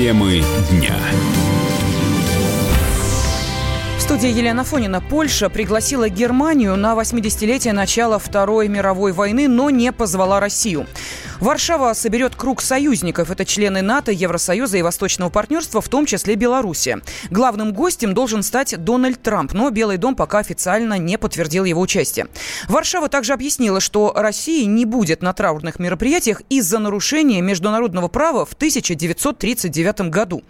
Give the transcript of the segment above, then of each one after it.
Темы дня. В Елена Фонина. Польша пригласила Германию на 80-летие начала Второй мировой войны, но не позвала Россию. Варшава соберет круг союзников. Это члены НАТО, Евросоюза и Восточного партнерства, в том числе Белоруссия. Главным гостем должен стать Дональд Трамп, но Белый дом пока официально не подтвердил его участие. Варшава также объяснила, что России не будет на траурных мероприятиях из-за нарушения международного права в 1939 году.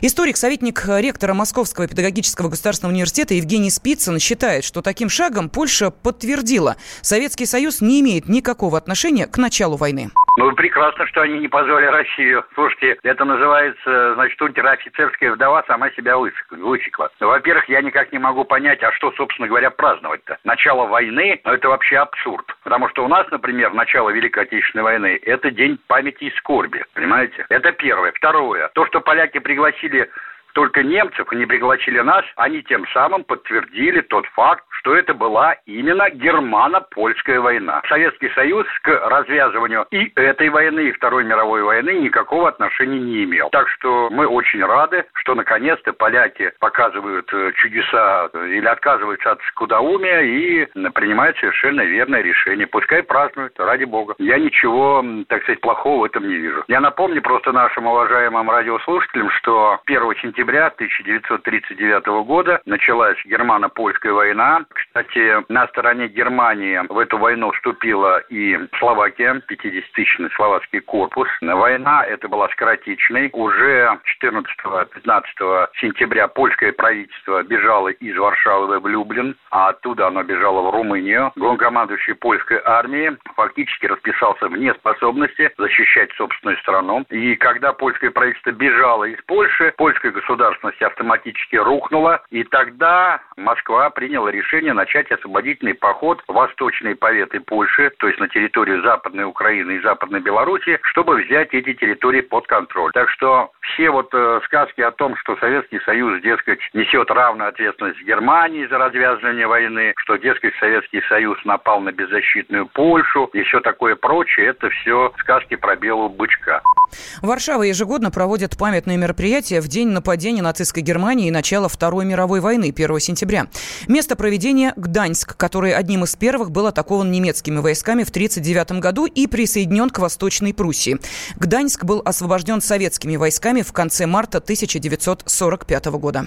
Историк, советник ректора Московского педагогического государственного университета Евгений Спицын считает, что таким шагом Польша подтвердила, Советский Союз не имеет никакого отношения к началу войны. Ну, прекрасно, что они не позвали Россию. Слушайте, это называется, значит, унтер-офицерская вдова сама себя высекла. Во-первых, я никак не могу понять, а что, собственно говоря, праздновать-то? Начало войны, ну, это вообще абсурд. Потому что у нас, например, начало Великой Отечественной войны, это день памяти и скорби, понимаете? Это первое. Второе, то, что поляки пригласили только немцев и не пригласили нас, они тем самым подтвердили тот факт, что это была именно германо-польская война. Советский Союз к развязыванию и этой войны, и Второй мировой войны никакого отношения не имел. Так что мы очень рады, что наконец-то поляки показывают э, чудеса э, или отказываются от скудоумия и принимают совершенно верное решение. Пускай празднуют, ради бога. Я ничего, так сказать, плохого в этом не вижу. Я напомню просто нашим уважаемым радиослушателям, что 1 сентября 1939 года началась германо-польская война, кстати, на стороне Германии в эту войну вступила и Словакия, 50-тысячный словацкий корпус. Война эта была скоротечной. Уже 14-15 сентября польское правительство бежало из Варшавы в Люблин, а оттуда оно бежало в Румынию. Главнокомандующий польской армии фактически расписался в неспособности защищать собственную страну. И когда польское правительство бежало из Польши, польская государственность автоматически рухнула, и тогда Москва приняла решение начать освободительный поход в восточные поветы Польши, то есть на территорию Западной Украины и Западной Белоруссии, чтобы взять эти территории под контроль. Так что все вот э, сказки о том, что Советский Союз, дескать, несет равную ответственность Германии за развязывание войны, что, дескать, Советский Союз напал на беззащитную Польшу и все такое прочее, это все сказки про белого бычка. Варшава ежегодно проводит памятные мероприятия в день нападения нацистской Германии и начала Второй мировой войны 1 сентября. Место проведения – Гданьск, который одним из первых был атакован немецкими войсками в 1939 году и присоединен к Восточной Пруссии. Гданьск был освобожден советскими войсками в конце марта 1945 года.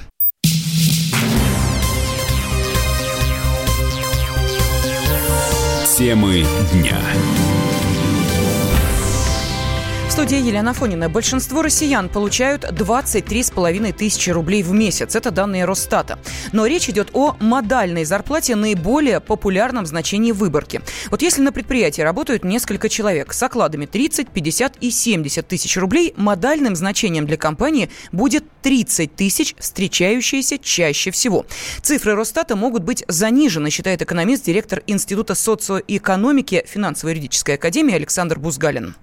Темы дня студии Елена Фонина. Большинство россиян получают 23,5 тысячи рублей в месяц. Это данные Росстата. Но речь идет о модальной зарплате наиболее популярном значении выборки. Вот если на предприятии работают несколько человек с окладами 30, 50 и 70 тысяч рублей, модальным значением для компании будет 30 тысяч, встречающиеся чаще всего. Цифры Росстата могут быть занижены, считает экономист, директор Института социоэкономики финансово-юридической академии Александр Бузгалин.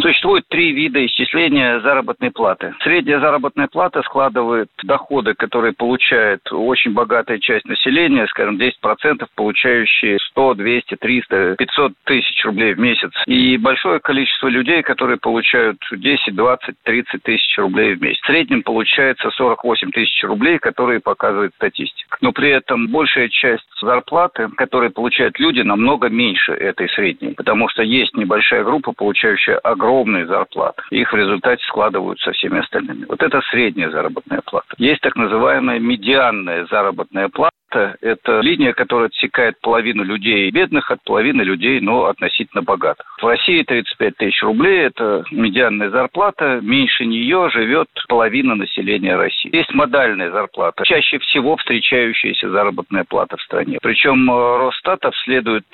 Существует три вида исчисления заработной платы. Средняя заработная плата складывает доходы, которые получает очень богатая часть населения, скажем, 10% получающие 100, 200, 300, 500 тысяч рублей в месяц. И большое количество людей, которые получают 10, 20, 30 тысяч рублей в месяц. В среднем получается 48 тысяч рублей, которые показывает статистика. Но при этом большая часть зарплаты, которые получают люди, намного меньше этой средней. Потому что есть небольшая группа, получающая огромные зарплаты. Их в результате складывают со всеми остальными. Вот это средняя заработная плата. Есть так называемая медианная заработная плата, зарплата – это линия, которая отсекает половину людей бедных от половины людей, но относительно богатых. В России 35 тысяч рублей – это медианная зарплата. Меньше нее живет половина населения России. Есть модальная зарплата, чаще всего встречающаяся заработная плата в стране. Причем э, Росстат обследует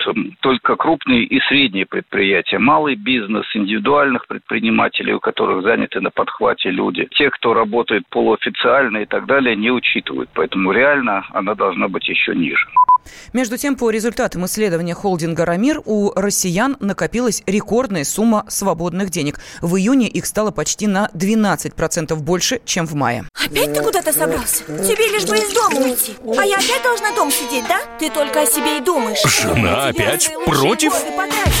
только крупные и средние предприятия, малый бизнес, индивидуальных предпринимателей, у которых заняты на подхвате люди. Те, кто работает полуофициально и так далее, не учитывают. Поэтому реально она должна быть еще ниже. Между тем, по результатам исследования холдинга «Рамир» у россиян накопилась рекордная сумма свободных денег. В июне их стало почти на 12% больше, чем в мае. Опять ты куда-то собрался? Тебе лишь бы из дома уйти. А я опять должна дома сидеть, да? Ты только о себе и думаешь. Жена опять против? рыбалку!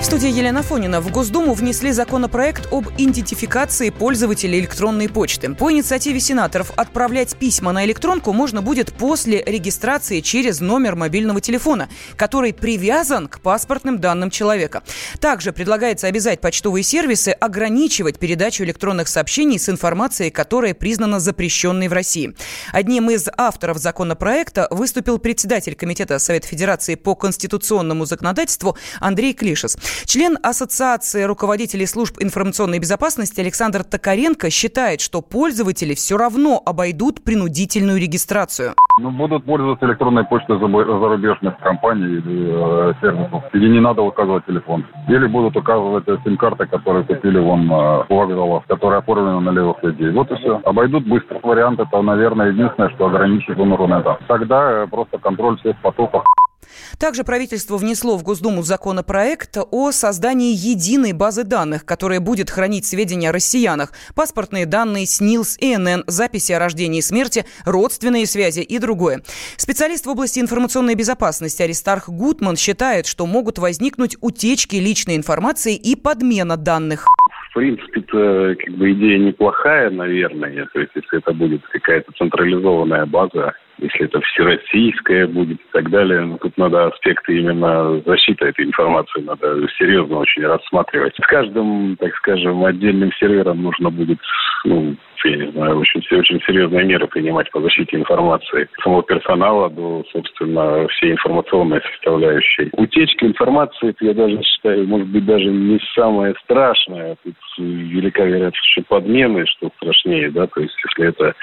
В студии Елена Фонина. В Госдуму внесли законопроект об идентификации пользователей электронной почты. По инициативе сенаторов отправлять письма на электронку можно будет после регистрации через номер мобильного телефона, который привязан к паспортным данным человека. Также предлагается обязать почтовые сервисы ограничивать передачу электронных сообщений с информацией, которая признана запрещенной в России. Одним из авторов законопроекта выступил председатель Комитета Совета Федерации по конституционному законодательству Андрей Клишес. Член Ассоциации руководителей служб информационной безопасности Александр Токаренко считает, что пользователи все равно обойдут принудительную регистрацию. Ну, будут пользоваться электронной почтой зарубежных компаний или э, сервисов, где не надо указывать телефон. Или будут указывать э, сим-карты, которые купили вон э, у вокзалов, которые оформлены на левых людей. Вот и все. Обойдут быстро. Вариант это, наверное, единственное, что ограничит Рунета. Тогда э, просто контроль всех потоков также правительство внесло в Госдуму законопроект о создании единой базы данных, которая будет хранить сведения о россиянах, паспортные данные, СНИЛС, ИНН, записи о рождении и смерти, родственные связи и другое. Специалист в области информационной безопасности Аристарх Гутман считает, что могут возникнуть утечки личной информации и подмена данных принципе-то как бы идея неплохая, наверное. То есть, если это будет какая-то централизованная база если это всероссийская будет и так далее. Но тут надо аспекты именно защиты этой информации, надо серьезно очень рассматривать. С каждым, так скажем, отдельным сервером нужно будет, ну, я не знаю, очень, очень серьезные меры принимать по защите информации самого персонала до, собственно, всей информационной составляющей. Утечка информации, я даже считаю, может быть, даже не самое страшное. Тут велика вероятность, что подмены, что страшнее, да, то есть если это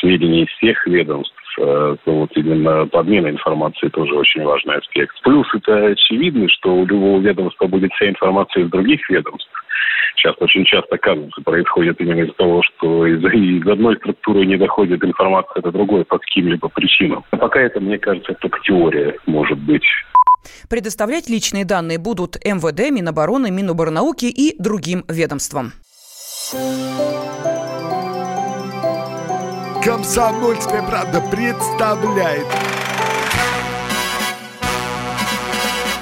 сведения из всех ведомств, Э, то вот именно подмена информации тоже очень важный аспект. Плюс это очевидно, что у любого ведомства будет вся информация из других ведомств. Сейчас очень часто, кажется, происходит именно из-за того, что из, из одной структуры не доходит информация до другой по каким-либо причинам. А пока это, мне кажется, только теория может быть. Предоставлять личные данные будут МВД, Минобороны, Миноборнауки и другим ведомствам. Комсомольская правда представляет.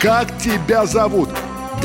Как тебя зовут?